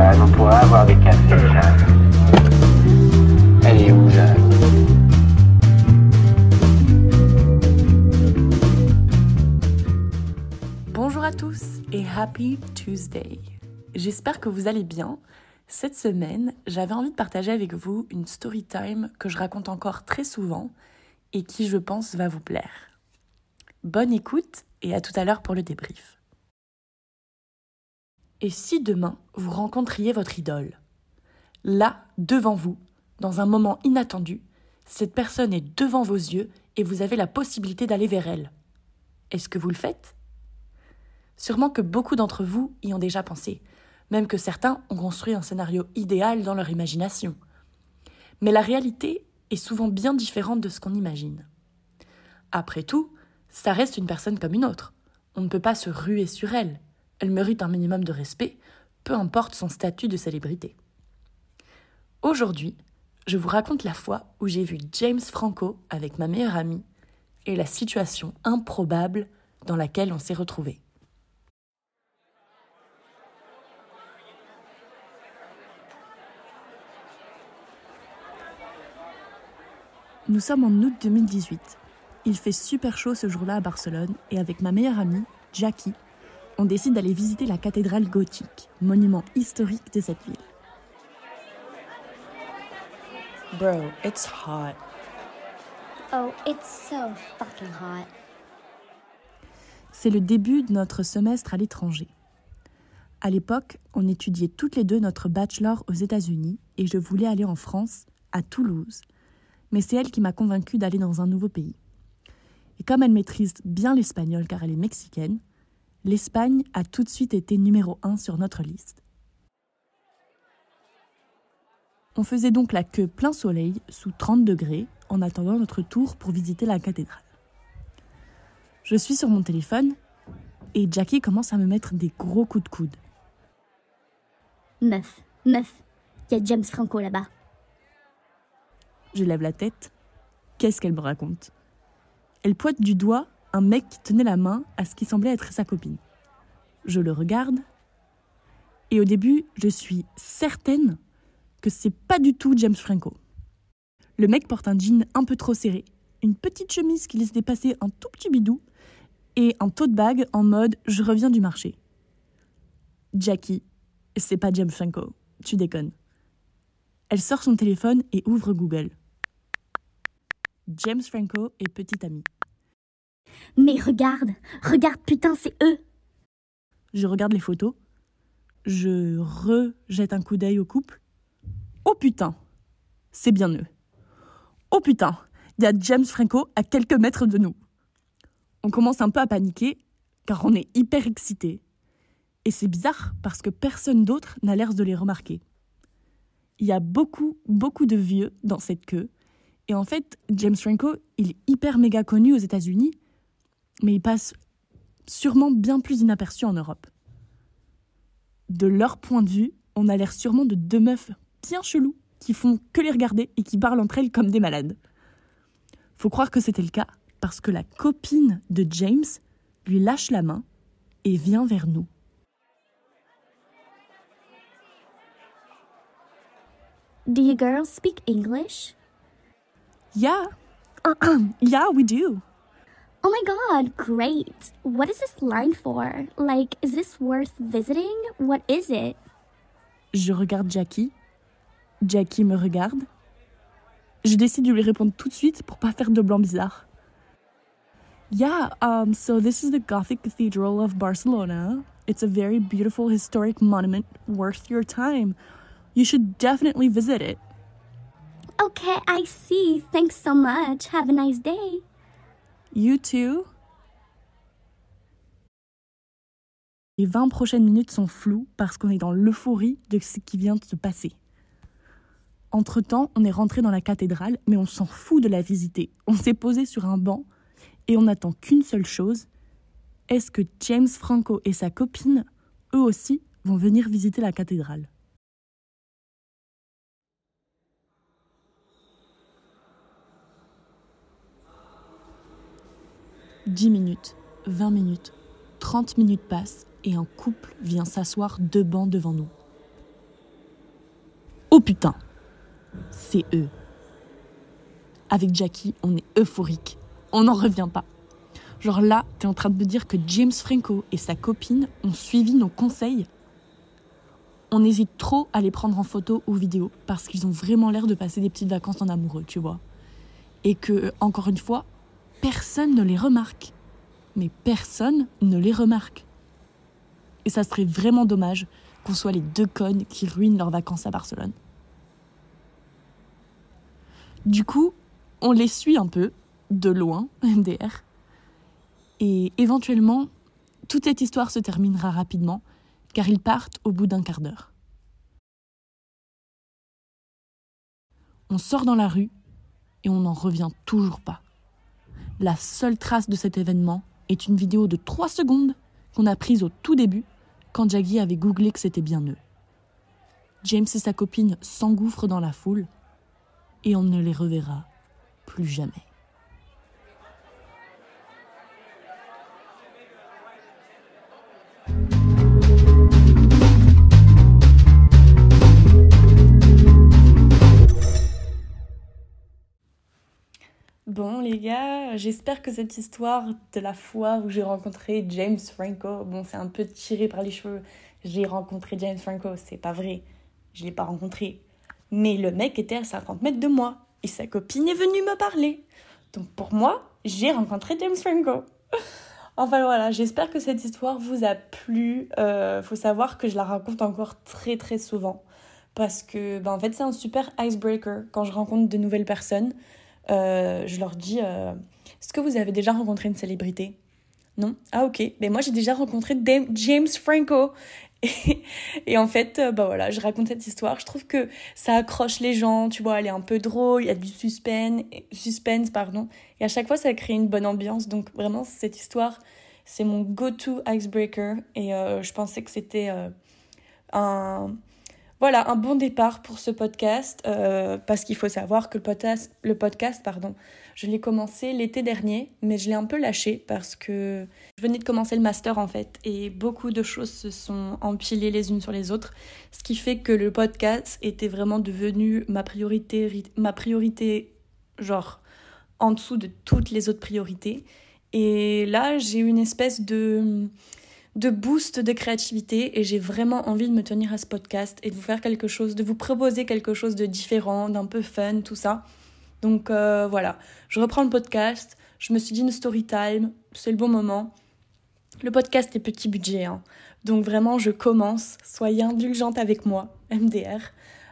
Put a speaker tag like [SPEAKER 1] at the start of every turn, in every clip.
[SPEAKER 1] On avoir des cafés,
[SPEAKER 2] Bonjour à tous et Happy Tuesday. J'espère que vous allez bien. Cette semaine, j'avais envie de partager avec vous une story time que je raconte encore très souvent et qui, je pense, va vous plaire. Bonne écoute et à tout à l'heure pour le débrief. Et si demain vous rencontriez votre idole? Là, devant vous, dans un moment inattendu, cette personne est devant vos yeux et vous avez la possibilité d'aller vers elle. Est-ce que vous le faites? Sûrement que beaucoup d'entre vous y ont déjà pensé, même que certains ont construit un scénario idéal dans leur imagination. Mais la réalité est souvent bien différente de ce qu'on imagine. Après tout, ça reste une personne comme une autre. On ne peut pas se ruer sur elle. Elle mérite un minimum de respect, peu importe son statut de célébrité. Aujourd'hui, je vous raconte la fois où j'ai vu James Franco avec ma meilleure amie et la situation improbable dans laquelle on s'est retrouvés. Nous sommes en août 2018. Il fait super chaud ce jour-là à Barcelone et avec ma meilleure amie, Jackie, on décide d'aller visiter la cathédrale gothique, monument historique de cette ville.
[SPEAKER 3] Bro, it's hot.
[SPEAKER 4] Oh, it's so fucking hot.
[SPEAKER 2] C'est le début de notre semestre à l'étranger. À l'époque, on étudiait toutes les deux notre bachelor aux États-Unis et je voulais aller en France, à Toulouse. Mais c'est elle qui m'a convaincue d'aller dans un nouveau pays. Et comme elle maîtrise bien l'espagnol car elle est mexicaine, l'Espagne a tout de suite été numéro un sur notre liste. On faisait donc la queue plein soleil, sous 30 degrés, en attendant notre tour pour visiter la cathédrale. Je suis sur mon téléphone et Jackie commence à me mettre des gros coups de coude.
[SPEAKER 4] Meuf, meuf, y a James Franco là-bas.
[SPEAKER 2] Je lève la tête. Qu'est-ce qu'elle me raconte? Elle pointe du doigt un mec qui tenait la main à ce qui semblait être sa copine. Je le regarde. Et au début, je suis certaine que c'est pas du tout James Franco. Le mec porte un jean un peu trop serré, une petite chemise qui laisse dépasser un tout petit bidou et un tote bag en mode je reviens du marché. Jackie, c'est pas James Franco, tu déconnes. Elle sort son téléphone et ouvre Google. James Franco et petite amie.
[SPEAKER 4] Mais regarde, regarde, putain, c'est eux.
[SPEAKER 2] Je regarde les photos. Je rejette un coup d'œil au couple. Oh putain, c'est bien eux. Oh putain, il y a James Franco à quelques mètres de nous. On commence un peu à paniquer car on est hyper excités. Et c'est bizarre parce que personne d'autre n'a l'air de les remarquer. Il y a beaucoup, beaucoup de vieux dans cette queue. Et en fait, James Franco, il est hyper méga connu aux États-Unis, mais il passe sûrement bien plus inaperçu en Europe. De leur point de vue, on a l'air sûrement de deux meufs bien chelous qui font que les regarder et qui parlent entre elles comme des malades. Faut croire que c'était le cas parce que la copine de James lui lâche la main et vient vers nous.
[SPEAKER 4] Do you girls speak English?
[SPEAKER 2] Yeah, yeah, we do.
[SPEAKER 4] Oh my god, great. What is this line for? Like, is this worth visiting? What is it?
[SPEAKER 2] Je regarde Jackie. Jackie me regarde. Je décide de lui répondre tout de suite pour pas faire de blanc bizarre. Yeah, um, so this is the Gothic Cathedral of Barcelona. It's a very beautiful historic monument worth your time. You should definitely visit it.
[SPEAKER 4] Okay, I see. Thanks so much. Have a nice day.
[SPEAKER 2] You too. Les 20 prochaines minutes sont floues parce qu'on est dans l'euphorie de ce qui vient de se passer. Entre-temps, on est rentré dans la cathédrale, mais on s'en fout de la visiter. On s'est posé sur un banc et on n'attend qu'une seule chose. Est-ce que James Franco et sa copine, eux aussi, vont venir visiter la cathédrale? Dix minutes, vingt minutes, trente minutes passent et un couple vient s'asseoir deux bancs devant nous. Oh putain, c'est eux. Avec Jackie, on est euphorique. On n'en revient pas. Genre là, t'es en train de me dire que James Franco et sa copine ont suivi nos conseils On hésite trop à les prendre en photo ou vidéo parce qu'ils ont vraiment l'air de passer des petites vacances en amoureux, tu vois. Et que, encore une fois, personne ne les remarque. Mais personne ne les remarque. Et ça serait vraiment dommage qu'on soit les deux connes qui ruinent leurs vacances à Barcelone. Du coup, on les suit un peu, de loin, MDR. Et éventuellement, toute cette histoire se terminera rapidement, car ils partent au bout d'un quart d'heure. On sort dans la rue et on n'en revient toujours pas. La seule trace de cet événement est une vidéo de 3 secondes qu'on a prise au tout début quand Jaggy avait googlé que c'était bien eux. James et sa copine s'engouffrent dans la foule et on ne les reverra plus jamais. Bon les gars, j'espère que cette histoire de la fois où j'ai rencontré James Franco, bon c'est un peu tiré par les cheveux, j'ai rencontré James Franco, c'est pas vrai, je l'ai pas rencontré. Mais le mec était à 50 mètres de moi et sa copine est venue me parler. Donc pour moi, j'ai rencontré James Franco. Enfin voilà, j'espère que cette histoire vous a plu. Euh, faut savoir que je la raconte encore très très souvent parce que ben, en fait c'est un super icebreaker quand je rencontre de nouvelles personnes. Euh, je leur dis euh, Est-ce que vous avez déjà rencontré une célébrité? Non? Ah, ok. Mais moi, j'ai déjà rencontré James Franco. Et, en fait, bah voilà, je raconte cette histoire. Je trouve que ça accroche les gens, tu vois, elle est un peu drôle, il y a du suspense, suspense pardon. Et à chaque fois, ça crée une bonne ambiance. Donc vraiment, cette histoire, c'est mon go-to icebreaker. Et je pensais que c'était un voilà, un bon départ pour ce podcast, euh, parce qu'il faut savoir que le podcast, pardon, je l'ai commencé l'été dernier, mais je l'ai un peu lâché parce que je venais de commencer le master en fait, et beaucoup de choses se sont empilées les unes sur les autres, ce qui fait que le podcast était vraiment devenu ma priorité, ma priorité genre en dessous de toutes les autres priorités. Et là, j'ai une espèce de de boost de créativité et j'ai vraiment envie de me tenir à ce podcast et de vous faire quelque chose, de vous proposer quelque chose de différent, d'un peu fun, tout ça. Donc euh, voilà, je reprends le podcast, je me suis dit une story time, c'est le bon moment. Le podcast est petit budget, hein. donc vraiment je commence, soyez indulgente avec moi, MDR.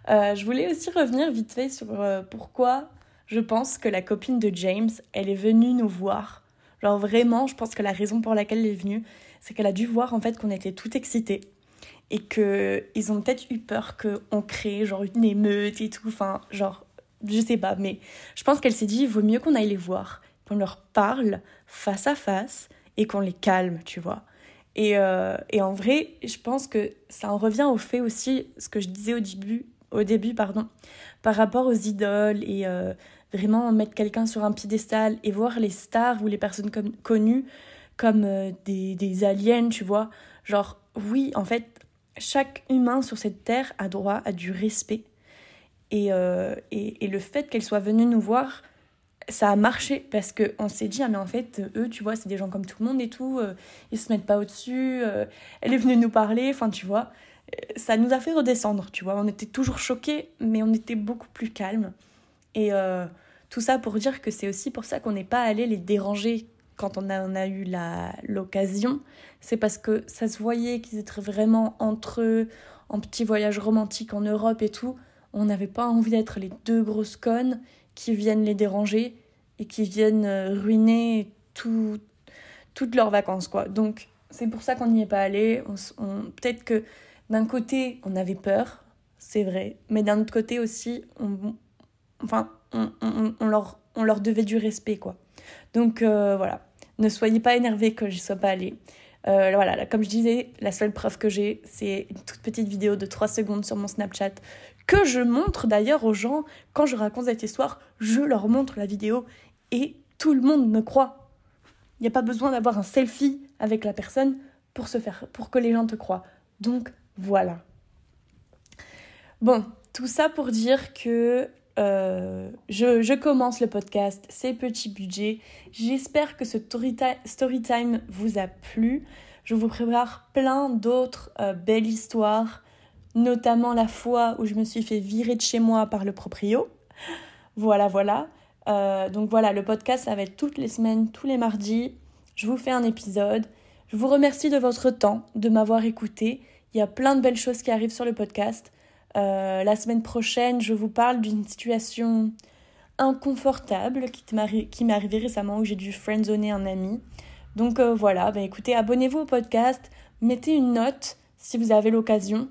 [SPEAKER 2] Euh, je voulais aussi revenir vite fait sur euh, pourquoi je pense que la copine de James, elle est venue nous voir. Genre vraiment, je pense que la raison pour laquelle elle est venue, c'est qu'elle a dû voir en fait qu'on était tout excités et que ils ont peut-être eu peur qu'on crée genre une émeute et tout, enfin genre je sais pas, mais je pense qu'elle s'est dit il vaut mieux qu'on aille les voir, qu'on leur parle face à face et qu'on les calme, tu vois. Et, euh, et, en vrai, je pense que ça en revient au fait aussi, ce que je disais au début, au début pardon, par rapport aux idoles et euh, vraiment mettre quelqu'un sur un piédestal et voir les stars ou les personnes connues comme euh, des, des aliens, tu vois. Genre, oui, en fait, chaque humain sur cette terre a droit à du respect. Et, euh, et, le fait qu'elle soit venue nous voir, ça a marché parce qu'on s'est dit, ah mais en fait, eux, tu vois, c'est des gens comme tout le monde et tout, euh, ils se mettent pas au-dessus, elle est venue nous parler, enfin, tu vois, ça nous a fait redescendre, tu vois. On était toujours choqués, mais on était beaucoup plus calmes. Et tout ça pour dire que c'est aussi pour ça qu'on n'est pas allé les déranger quand on on a eu l'occasion, c'est parce que ça se voyait qu'ils étaient vraiment entre eux, en petit voyage romantique en Europe et tout. On n'avait pas envie d'être les deux grosses connes qui viennent les déranger et qui viennent euh, ruiner tout, toutes leurs vacances, quoi. Donc, c'est pour ça qu'on n'y est pas allé. On, Peut-être que d'un côté, on avait peur, c'est vrai, mais d'un autre côté aussi, on, enfin, on, leur, on leur devait du respect, quoi. Donc euh, voilà, ne soyez pas énervés que je sois pas allée. Euh, voilà, comme je disais, la seule preuve que j'ai, c'est une toute petite vidéo de 3 secondes sur mon Snapchat que je montre d'ailleurs aux gens quand je raconte cette histoire. Je leur montre la vidéo et tout le monde me croit. Il n'y a pas besoin d'avoir un selfie avec la personne pour, se faire, pour que les gens te croient. Donc voilà. Bon, Tout ça pour dire que euh, je, commence le podcast, c'est petit budget. J'espère que ce story time vous a plu. Je vous prépare plein d'autres euh, belles histoires, notamment la fois où je me suis fait virer de chez moi par le proprio. Voilà, voilà. Euh, donc voilà, le podcast, ça va être toutes les semaines, tous les mardis. Je vous fais un épisode. Je vous remercie de votre temps, de m'avoir écouté. Il y a plein de belles choses qui arrivent sur le podcast. Euh, la semaine prochaine, je vous parle d'une situation inconfortable qui m'est arrivée récemment où j'ai dû friendzoner un ami. Donc euh, voilà, bah, écoutez, abonnez-vous au podcast, mettez une note si vous avez l'occasion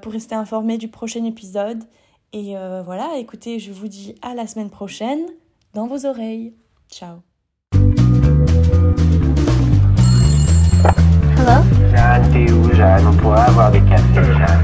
[SPEAKER 2] pour rester informé du prochain épisode. Et voilà, écoutez, je vous dis à la semaine prochaine dans vos oreilles. Ciao.
[SPEAKER 4] Hello?
[SPEAKER 1] Jeanne, t'es où, Jeanne On pourrait avoir des cafés, Jeanne.